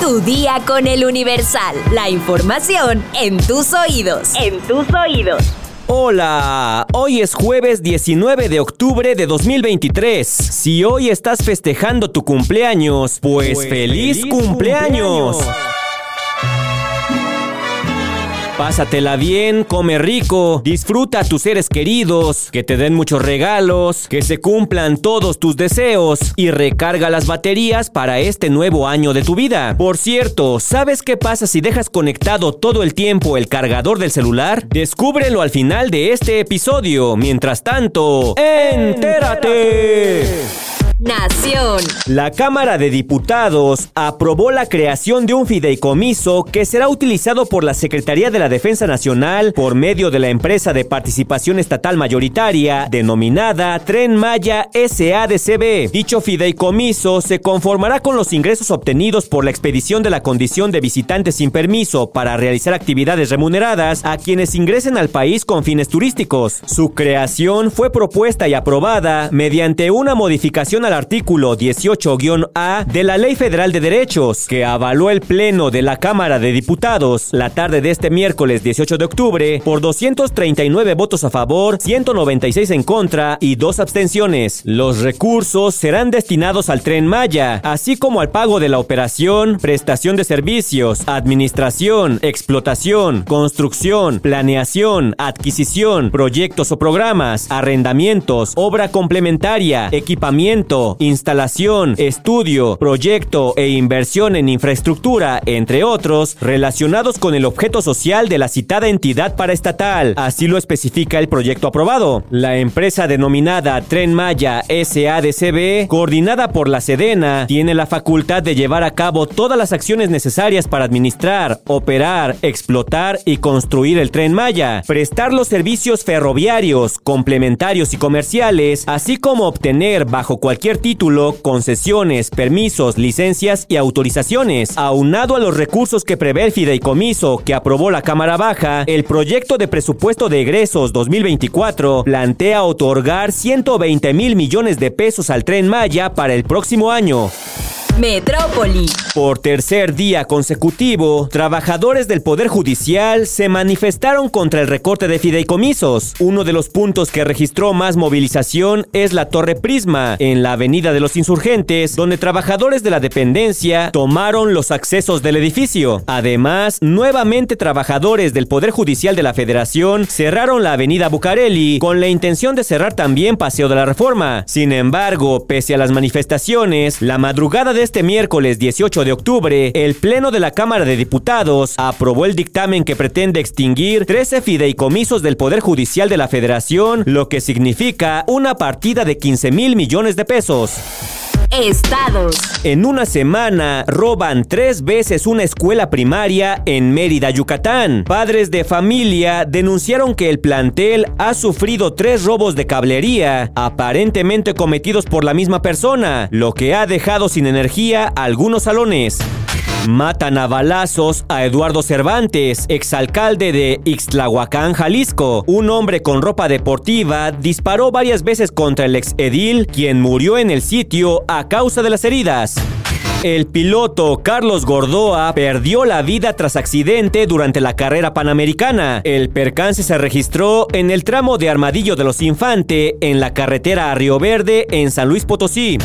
Tu día con el Universal. La información en tus oídos. En tus oídos. Hola, hoy es jueves 19 de octubre de 2023. Si hoy estás festejando tu cumpleaños, pues, pues feliz, cumpleaños. Pásatela bien, come rico, disfruta a tus seres queridos, que te den muchos regalos, que se cumplan todos tus deseos y recarga las baterías para este nuevo año de tu vida. Por cierto, ¿sabes qué pasa si dejas conectado todo el tiempo el cargador del celular? Descúbrelo al final de este episodio. Mientras tanto, ¡entérate! Nación. La Cámara de Diputados aprobó la creación de un fideicomiso que será utilizado por la Secretaría de la Defensa Nacional por medio de la empresa de participación estatal mayoritaria denominada Tren Maya SADCB. Dicho fideicomiso se conformará con los ingresos obtenidos por la expedición de la condición de visitantes sin permiso para realizar actividades remuneradas a quienes ingresen al país con fines turísticos. Su creación fue propuesta y aprobada mediante una modificación a artículo 18-A de la Ley Federal de Derechos, que avaló el Pleno de la Cámara de Diputados la tarde de este miércoles 18 de octubre por 239 votos a favor, 196 en contra y dos abstenciones. Los recursos serán destinados al tren Maya, así como al pago de la operación, prestación de servicios, administración, explotación, construcción, planeación, adquisición, proyectos o programas, arrendamientos, obra complementaria, equipamiento, instalación, estudio, proyecto e inversión en infraestructura, entre otros, relacionados con el objeto social de la citada entidad paraestatal. Así lo especifica el proyecto aprobado. La empresa denominada Tren Maya SADCB, coordinada por la Sedena, tiene la facultad de llevar a cabo todas las acciones necesarias para administrar, operar, explotar y construir el Tren Maya, prestar los servicios ferroviarios, complementarios y comerciales, así como obtener bajo cualquier título, concesiones, permisos, licencias y autorizaciones. Aunado a los recursos que prevé el fideicomiso que aprobó la Cámara Baja, el proyecto de presupuesto de egresos 2024 plantea otorgar 120 mil millones de pesos al tren Maya para el próximo año. Metrópoli. Por tercer día consecutivo, trabajadores del Poder Judicial se manifestaron contra el recorte de fideicomisos. Uno de los puntos que registró más movilización es la Torre Prisma, en la Avenida de los Insurgentes, donde trabajadores de la dependencia tomaron los accesos del edificio. Además, nuevamente trabajadores del Poder Judicial de la Federación cerraron la Avenida Bucareli con la intención de cerrar también Paseo de la Reforma. Sin embargo, pese a las manifestaciones, la madrugada de este miércoles 18 de octubre, el Pleno de la Cámara de Diputados aprobó el dictamen que pretende extinguir 13 fideicomisos del Poder Judicial de la Federación, lo que significa una partida de 15 mil millones de pesos. Estados. En una semana roban tres veces una escuela primaria en Mérida, Yucatán. Padres de familia denunciaron que el plantel ha sufrido tres robos de cablería, aparentemente cometidos por la misma persona, lo que ha dejado sin energía algunos salones. Matan a balazos a Eduardo Cervantes, exalcalde de Ixtlahuacán, Jalisco. Un hombre con ropa deportiva disparó varias veces contra el ex edil, quien murió en el sitio a causa de las heridas. El piloto Carlos Gordoa perdió la vida tras accidente durante la carrera panamericana. El percance se registró en el tramo de Armadillo de los Infante en la carretera a Río Verde en San Luis Potosí.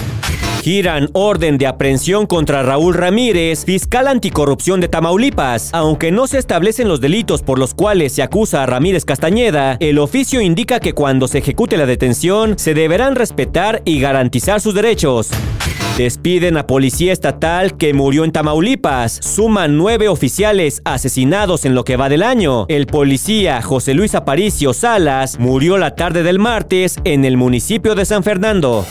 Giran orden de aprehensión contra Raúl Ramírez, fiscal anticorrupción de Tamaulipas. Aunque no se establecen los delitos por los cuales se acusa a Ramírez Castañeda, el oficio indica que cuando se ejecute la detención se deberán respetar y garantizar sus derechos. Despiden a policía estatal que murió en Tamaulipas. Suman nueve oficiales asesinados en lo que va del año. El policía José Luis Aparicio Salas murió la tarde del martes en el municipio de San Fernando.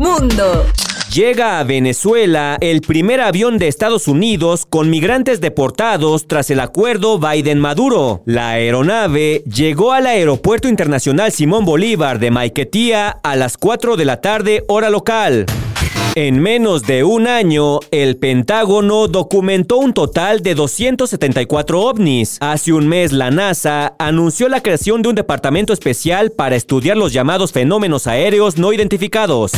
Mundo. Llega a Venezuela el primer avión de Estados Unidos con migrantes deportados tras el acuerdo Biden-Maduro. La aeronave llegó al Aeropuerto Internacional Simón Bolívar de Maiquetía a las 4 de la tarde hora local. En menos de un año, el Pentágono documentó un total de 274 ovnis. Hace un mes, la NASA anunció la creación de un departamento especial para estudiar los llamados fenómenos aéreos no identificados.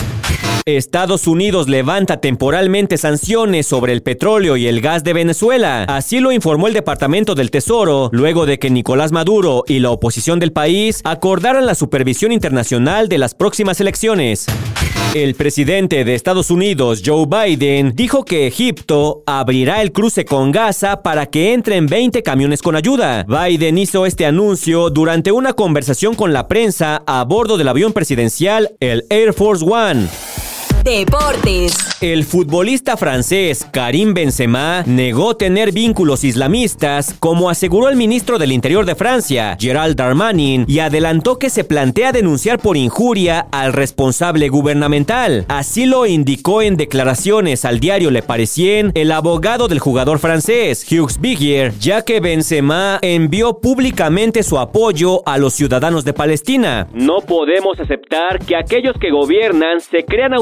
Estados Unidos levanta temporalmente sanciones sobre el petróleo y el gas de Venezuela. Así lo informó el Departamento del Tesoro, luego de que Nicolás Maduro y la oposición del país acordaran la supervisión internacional de las próximas elecciones. El presidente de Estados Unidos, Joe Biden, dijo que Egipto abrirá el cruce con Gaza para que entren 20 camiones con ayuda. Biden hizo este anuncio durante una conversación con la prensa a bordo del avión presidencial, el Air Force One. Deportes. El futbolista francés Karim Benzema negó tener vínculos islamistas, como aseguró el ministro del Interior de Francia, Gerald Darmanin, y adelantó que se plantea denunciar por injuria al responsable gubernamental. Así lo indicó en declaraciones al diario Le Parisien el abogado del jugador francés, Hughes Bigier, ya que Benzema envió públicamente su apoyo a los ciudadanos de Palestina. No podemos aceptar que aquellos que gobiernan se crean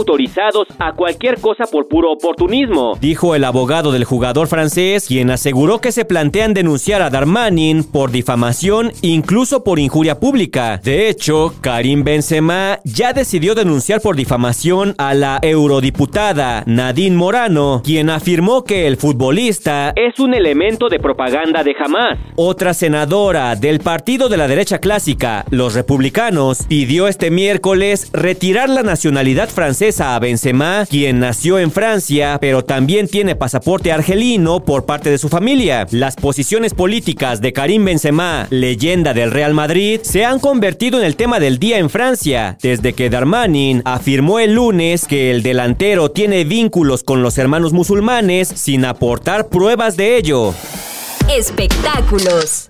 a cualquier cosa por puro oportunismo, dijo el abogado del jugador francés, quien aseguró que se plantean denunciar a Darmanin por difamación, incluso por injuria pública. De hecho, Karim Benzema ya decidió denunciar por difamación a la eurodiputada Nadine Morano, quien afirmó que el futbolista es un elemento de propaganda de Hamas. Otra senadora del partido de la derecha clásica, los republicanos, pidió este miércoles retirar la nacionalidad francesa a Benzema, quien nació en Francia, pero también tiene pasaporte argelino por parte de su familia. Las posiciones políticas de Karim Benzema, leyenda del Real Madrid, se han convertido en el tema del día en Francia, desde que Darmanin afirmó el lunes que el delantero tiene vínculos con los hermanos musulmanes sin aportar pruebas de ello. Espectáculos.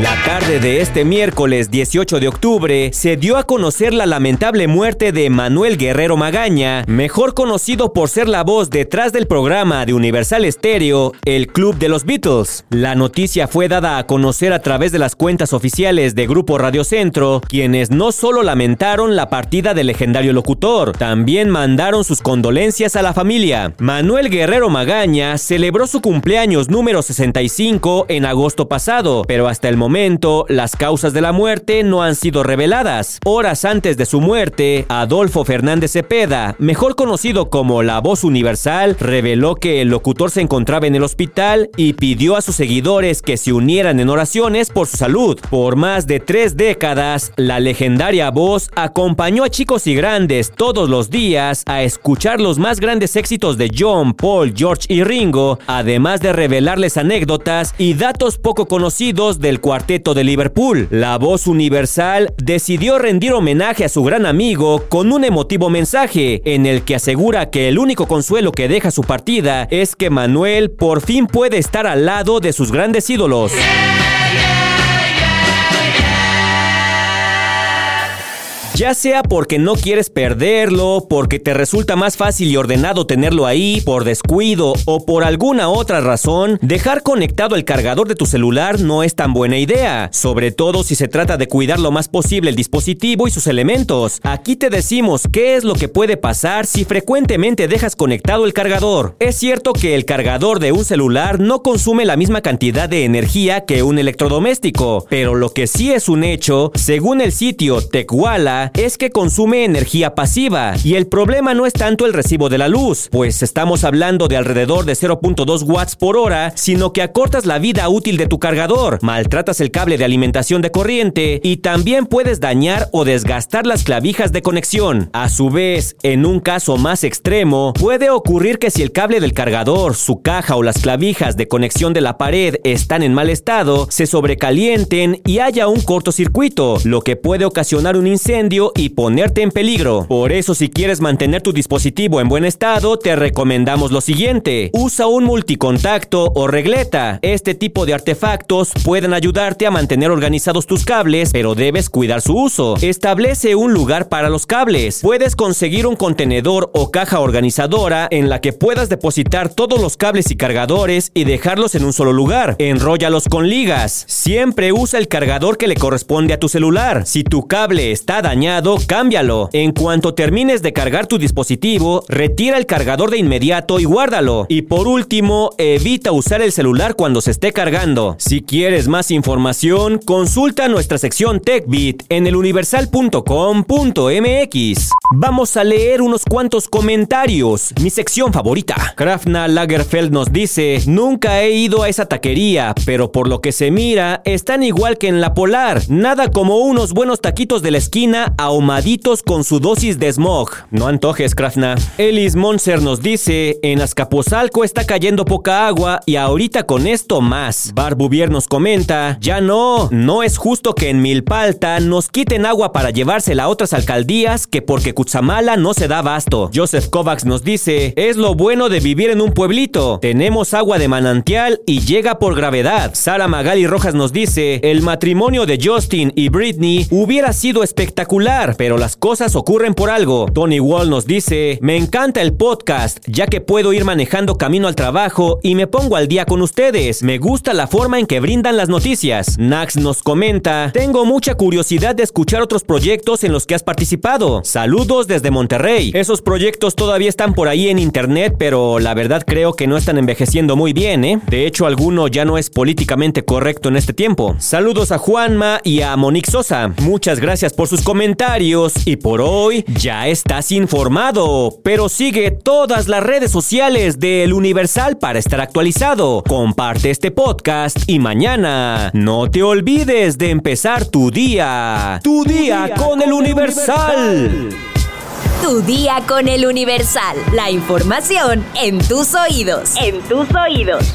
La tarde de este miércoles 18 de octubre se dio a conocer la lamentable muerte de Manuel Guerrero Magaña, mejor conocido por ser la voz detrás del programa de Universal Stereo, El Club de los Beatles. La noticia fue dada a conocer a través de las cuentas oficiales de Grupo Radio Centro, quienes no solo lamentaron la partida del legendario locutor, también mandaron sus condolencias a la familia. Manuel Guerrero Magaña celebró su cumpleaños número 65 en agosto pasado, pero hasta el momento, las causas de la muerte no han sido reveladas. Horas antes de su muerte, Adolfo Fernández Cepeda, mejor conocido como La Voz Universal, reveló que el locutor se encontraba en el hospital y pidió a sus seguidores que se unieran en oraciones por su salud. Por más de tres décadas, la legendaria voz acompañó a chicos y grandes todos los días a escuchar los más grandes éxitos de John, Paul, George y Ringo, además de revelarles anécdotas y datos poco conocidos del cuarteto de Liverpool. La voz universal decidió rendir homenaje a su gran amigo con un emotivo mensaje en el que asegura que el único consuelo que deja su partida es que Manuel por fin puede estar al lado de sus grandes ídolos. Ya sea porque no quieres perderlo, porque te resulta más fácil y ordenado tenerlo ahí, por descuido o por alguna otra razón, dejar conectado el cargador de tu celular no es tan buena idea, sobre todo si se trata de cuidar lo más posible el dispositivo y sus elementos. Aquí te decimos qué es lo que puede pasar si frecuentemente dejas conectado el cargador. Es cierto que el cargador de un celular no consume la misma cantidad de energía que un electrodoméstico, pero lo que sí es un hecho, según el sitio Es que consume energía pasiva y el problema no es tanto el recibo de la luz, pues estamos hablando de alrededor de 0.2 watts por hora, sino que acortas la vida útil de tu cargador, maltratas el cable de alimentación de corriente y también puedes dañar o desgastar las clavijas de conexión. A su vez, en un caso más extremo, puede ocurrir que si el cable del cargador, su caja o las clavijas de conexión de la pared están en mal estado, se sobrecalienten y haya un cortocircuito, lo que puede ocasionar un incendio y ponerte en peligro. Por eso si quieres mantener tu dispositivo en buen estado, te recomendamos lo siguiente. Usa un multicontacto o regleta. Este tipo de artefactos pueden ayudarte a mantener organizados tus cables, pero debes cuidar su uso. Establece un lugar para los cables. Puedes conseguir un contenedor o caja organizadora en la que puedas depositar todos los cables y cargadores y dejarlos en un solo lugar. Enróllalos con ligas. Siempre usa el cargador que le corresponde a tu celular. Si tu cable está dañado, cámbialo. En cuanto termines de cargar tu dispositivo, retira el cargador de inmediato y guárdalo. Y por último, evita usar el celular cuando se esté cargando. Si quieres más información, consulta nuestra sección TechBit en eluniversal.com.mx. Vamos a leer unos cuantos comentarios. Mi sección favorita. Krafna Lagerfeld nos dice, nunca he ido a esa taquería, pero por lo que se mira, están igual que en la Polar. Nada como unos buenos taquitos de la esquina ahumaditos con su dosis de smog. No antojes, Krafna. Elis Monser nos dice, en Azcapotzalco está cayendo poca agua y ahorita con esto más. Barbuvier nos comenta, ya no, no es justo que en Milpalta nos quiten agua para llevársela a otras alcaldías que porque Cutzamala no se da abasto. Joseph Kovacs nos dice, es lo bueno de vivir en un pueblito. Tenemos agua de manantial y llega por gravedad. Sara Magali Rojas nos dice, el matrimonio de Justin y Britney hubiera sido espectacular, pero las cosas ocurren por algo. Tony Wall nos dice, me encanta el podcast, ya que puedo ir manejando camino al trabajo y me pongo al día con ustedes. Me gusta la forma en que brindan las noticias. Nax nos comenta, tengo mucha curiosidad de escuchar otros proyectos en los que has participado. Saludos desde Monterrey. Esos proyectos todavía están por ahí en internet, pero la verdad creo que no están envejeciendo muy bien, ¿eh? De hecho, alguno ya no es políticamente correcto en este tiempo. Saludos a Juanma y a Monique Sosa. Muchas gracias por sus comentarios y por hoy ya estás informado. Pero sigue todas las redes sociales del Universal para estar actualizado. Comparte este podcast y mañana no te olvides de empezar tu día. Tu, día, con, el Universal. Tu día con el Universal. La información en tus oídos. En tus oídos.